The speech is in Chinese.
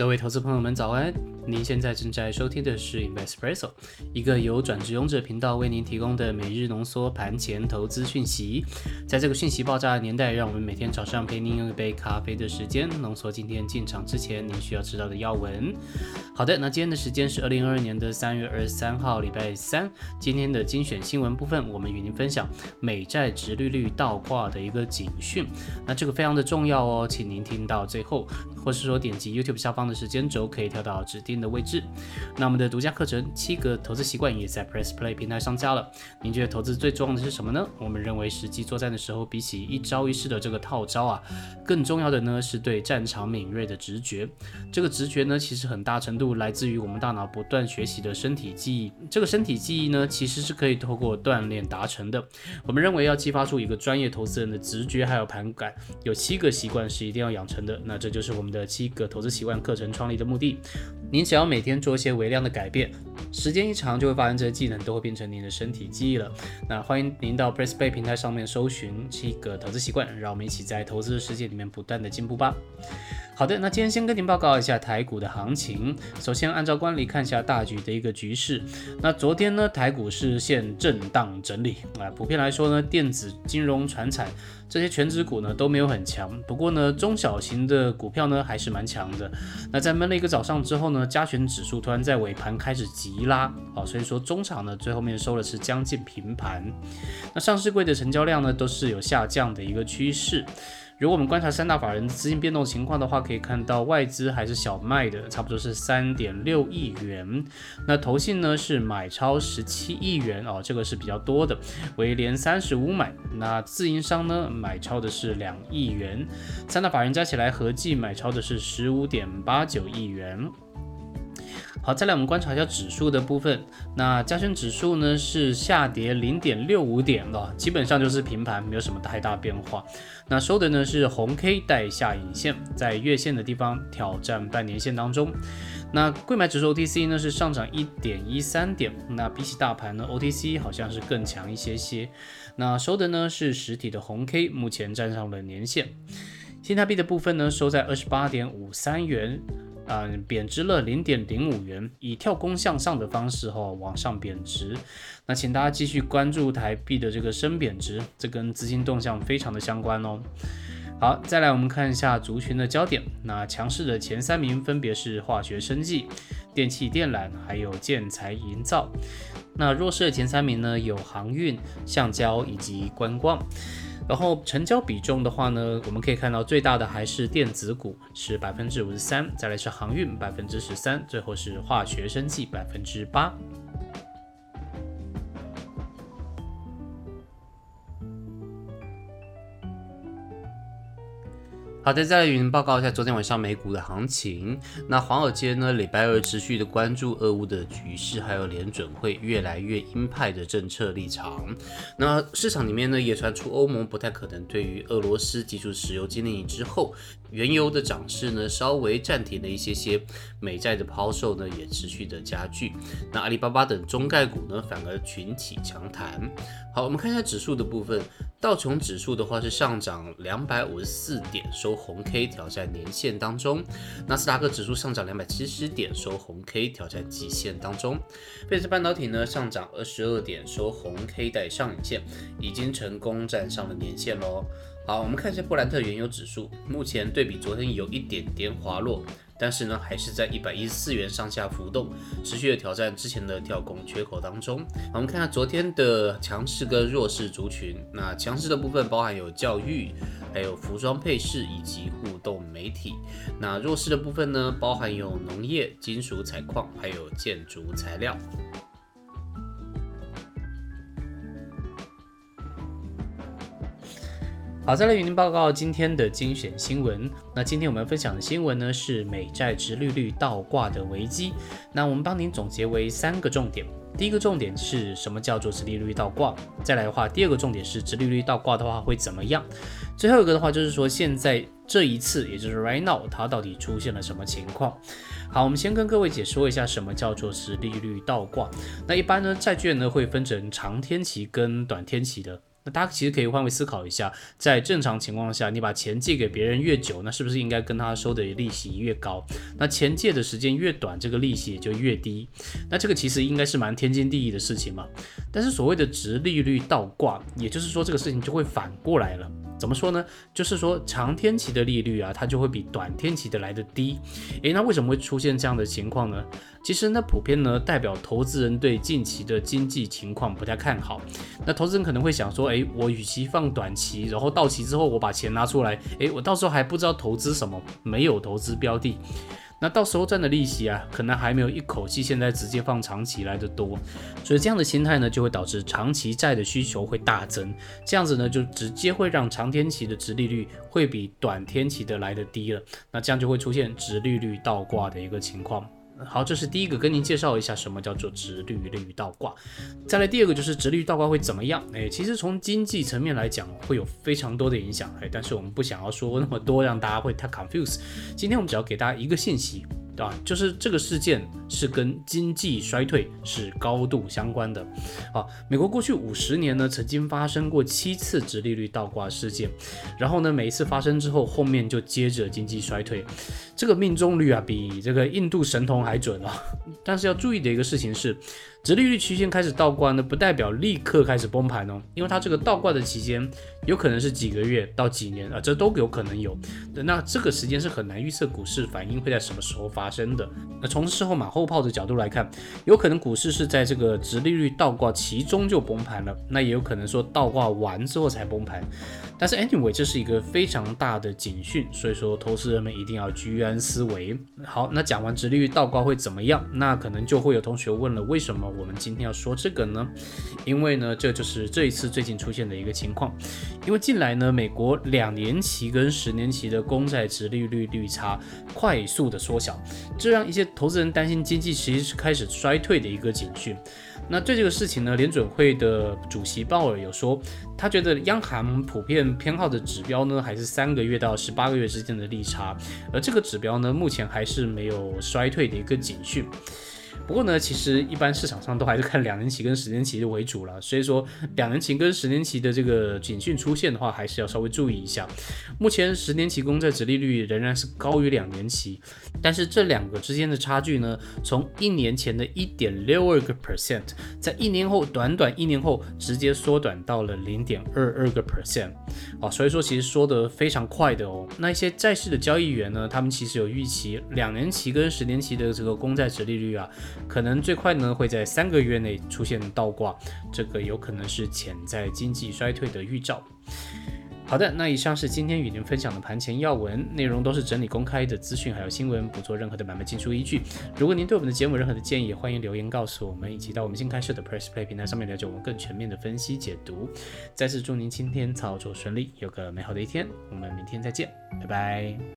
各位投资朋友们，早安！您现在正在收听的是 Investpresso，一个由转职勇者频道为您提供的每日浓缩盘前投资讯息。在这个讯息爆炸的年代，让我们每天早上陪您用一杯咖啡的时间，浓缩今天进场之前您需要知道的要闻。好的，那今天的时间是二零二二年的三月二十三号，礼拜三。今天的精选新闻部分，我们与您分享美债直利率倒挂的一个警讯。那这个非常的重要哦，请您听到最后，或是说点击 YouTube 下方的时间轴，可以跳到指定的位置。那我们的独家课程《七个投资习惯》也在 Press Play 平台上架了。您觉得投资最重要的是什么呢？我们认为实际作战的时候，比起一招一式的这个套招啊，更重要的呢是对战场敏锐的直觉。这个直觉呢，其实很大程度来自于我们大脑不断学习的身体记忆。这个身体记忆呢，其实是可以透过锻炼达成的。我们认为要激发出一个专业投资人的直觉还有盘感，有七个习惯是一定要养成的。那这就是我们的七个投资习惯课程创立的目的。您只要每天做一些微量的改变，时间一长就会发现这些技能都会变成您的身体记忆了。那欢迎您到 Presspay 平台上面搜寻七个投资习惯，让我们一起在投资的世界里面不断的进步吧。好的，那今天先跟您报告一下台股的行情。首先按照惯例看一下大局的一个局势。那昨天呢，台股是现震荡整理啊，普遍来说呢，电子、金融、船产这些全指股呢都没有很强。不过呢，中小型的股票呢还是蛮强的。那在闷了一个早上之后呢，加权指数突然在尾盘开始急拉，啊，所以说中场呢最后面收的是将近平盘。那上市柜的成交量呢都是有下降的一个趋势。如果我们观察三大法人资金变动情况的话，可以看到外资还是小卖的，差不多是三点六亿元。那投信呢是买超十七亿元哦，这个是比较多的，为连三十五买。那自营商呢买超的是两亿元，三大法人加起来合计买超的是十五点八九亿元。好，再来我们观察一下指数的部分。那加权指数呢是下跌零点六五点了，基本上就是平盘，没有什么太大变化。那收的呢是红 K 带下影线，在月线的地方挑战半年线当中。那贵买指数 OTC 呢是上涨一点一三点，那比起大盘呢 OTC 好像是更强一些些。那收的呢是实体的红 K，目前站上了年线。新台币的部分呢收在二十八点五三元。嗯，贬值了零点零五元，以跳空向上的方式哈往上贬值。那请大家继续关注台币的这个升贬值，这跟资金动向非常的相关哦。好，再来我们看一下族群的焦点。那强势的前三名分别是化学生技、电气电缆，还有建材营造。那弱势的前三名呢，有航运、橡胶以及观光。然后成交比重的话呢，我们可以看到最大的还是电子股，是百分之五十三，再来是航运百分之十三，最后是化学生计百分之八。好的，再来与您报告一下昨天晚上美股的行情。那华尔街呢，礼拜二持续的关注俄乌的局势，还有联准会越来越鹰派的政策立场。那市场里面呢，也传出欧盟不太可能对于俄罗斯提出石油禁令之后。原油的涨势呢，稍微暂停了一些些，美债的抛售呢也持续的加剧。那阿里巴巴等中概股呢，反而群起强弹。好，我们看一下指数的部分，道琼指数的话是上涨两百五十四点，收收红 K 挑战年线当中。纳斯达克指数上涨两百七十点，收红 K 挑战极限当中。贝斯半导体呢上涨二十二点，收红 K 带上影线，已经成功站上了年线喽。好，我们看一下布兰特原油指数，目前对比昨天有一点点滑落，但是呢，还是在一百一十四元上下浮动，持续的挑战之前的跳空缺口当中。我们看下昨天的强势跟弱势族群，那强势的部分包含有教育，还有服装配饰以及互动媒体，那弱势的部分呢，包含有农业、金属采矿，还有建筑材料。好，再来与您报告今天的精选新闻。那今天我们分享的新闻呢，是美债直利率倒挂的危机。那我们帮您总结为三个重点。第一个重点是什么叫做直利率倒挂？再来的话，第二个重点是直利率倒挂的话会怎么样？最后一个的话就是说，现在这一次，也就是 right now，它到底出现了什么情况？好，我们先跟各位解说一下什么叫做是利率倒挂。那一般呢，债券呢会分成长天期跟短天期的。那大家其实可以换位思考一下，在正常情况下，你把钱借给别人越久，那是不是应该跟他收的利息越高？那钱借的时间越短，这个利息也就越低。那这个其实应该是蛮天经地义的事情嘛。但是所谓的值利率倒挂，也就是说这个事情就会反过来了。怎么说呢？就是说长天期的利率啊，它就会比短天期的来的低。诶，那为什么会出现这样的情况呢？其实那普遍呢代表投资人对近期的经济情况不太看好。那投资人可能会想说，诶，我与其放短期，然后到期之后我把钱拿出来，诶，我到时候还不知道投资什么，没有投资标的。那到时候赚的利息啊，可能还没有一口气现在直接放长期来的多，所以这样的心态呢，就会导致长期债的需求会大增，这样子呢，就直接会让长天期的值利率会比短天期的来的低了，那这样就会出现值利率倒挂的一个情况。好，这是第一个，跟您介绍一下什么叫做直利率倒挂。再来第二个就是直利率倒挂会怎么样？哎，其实从经济层面来讲，会有非常多的影响。哎，但是我们不想要说那么多，让大家会太 confuse。今天我们只要给大家一个信息。啊，就是这个事件是跟经济衰退是高度相关的。啊，美国过去五十年呢，曾经发生过七次直利率倒挂事件，然后呢，每一次发生之后，后面就接着经济衰退，这个命中率啊，比这个印度神童还准啊。但是要注意的一个事情是。直利率曲线开始倒挂呢，不代表立刻开始崩盘哦，因为它这个倒挂的期间有可能是几个月到几年啊，这都有可能有。那这个时间是很难预测股市反应会在什么时候发生的。那从事后马后炮的角度来看，有可能股市是在这个直利率倒挂其中就崩盘了，那也有可能说倒挂完之后才崩盘。但是 anyway，这是一个非常大的警讯，所以说投资人们一定要居安思危。好，那讲完直利率倒挂会怎么样？那可能就会有同学问了，为什么我们今天要说这个呢？因为呢，这就是这一次最近出现的一个情况。因为近来呢，美国两年期跟十年期的公债值利率率差快速的缩小，这让一些投资人担心经济其实是开始衰退的一个警讯。那对这个事情呢，联准会的主席鲍尔有说，他觉得央行普遍偏好的指标呢，还是三个月到十八个月之间的利差，而这个指标呢，目前还是没有衰退的一个警讯。不过呢，其实一般市场上都还是看两年期跟十年期的为主了，所以说两年期跟十年期的这个警讯出现的话，还是要稍微注意一下。目前十年期公债殖利率仍然是高于两年期，但是这两个之间的差距呢，从一年前的一点六二个 percent，在一年后短短一年后直接缩短到了零点二二个 percent，啊，所以说其实说的非常快的哦。那一些债市的交易员呢，他们其实有预期两年期跟十年期的这个公债殖利率啊。可能最快呢会在三个月内出现倒挂，这个有可能是潜在经济衰退的预兆。好的，那以上是今天与您分享的盘前要闻，内容都是整理公开的资讯还有新闻，不做任何的买卖进出依据。如果您对我们的节目任何的建议，欢迎留言告诉我们，以及到我们新开设的 Press Play 平台上面了解我们更全面的分析解读。再次祝您今天操作顺利，有个美好的一天，我们明天再见，拜拜。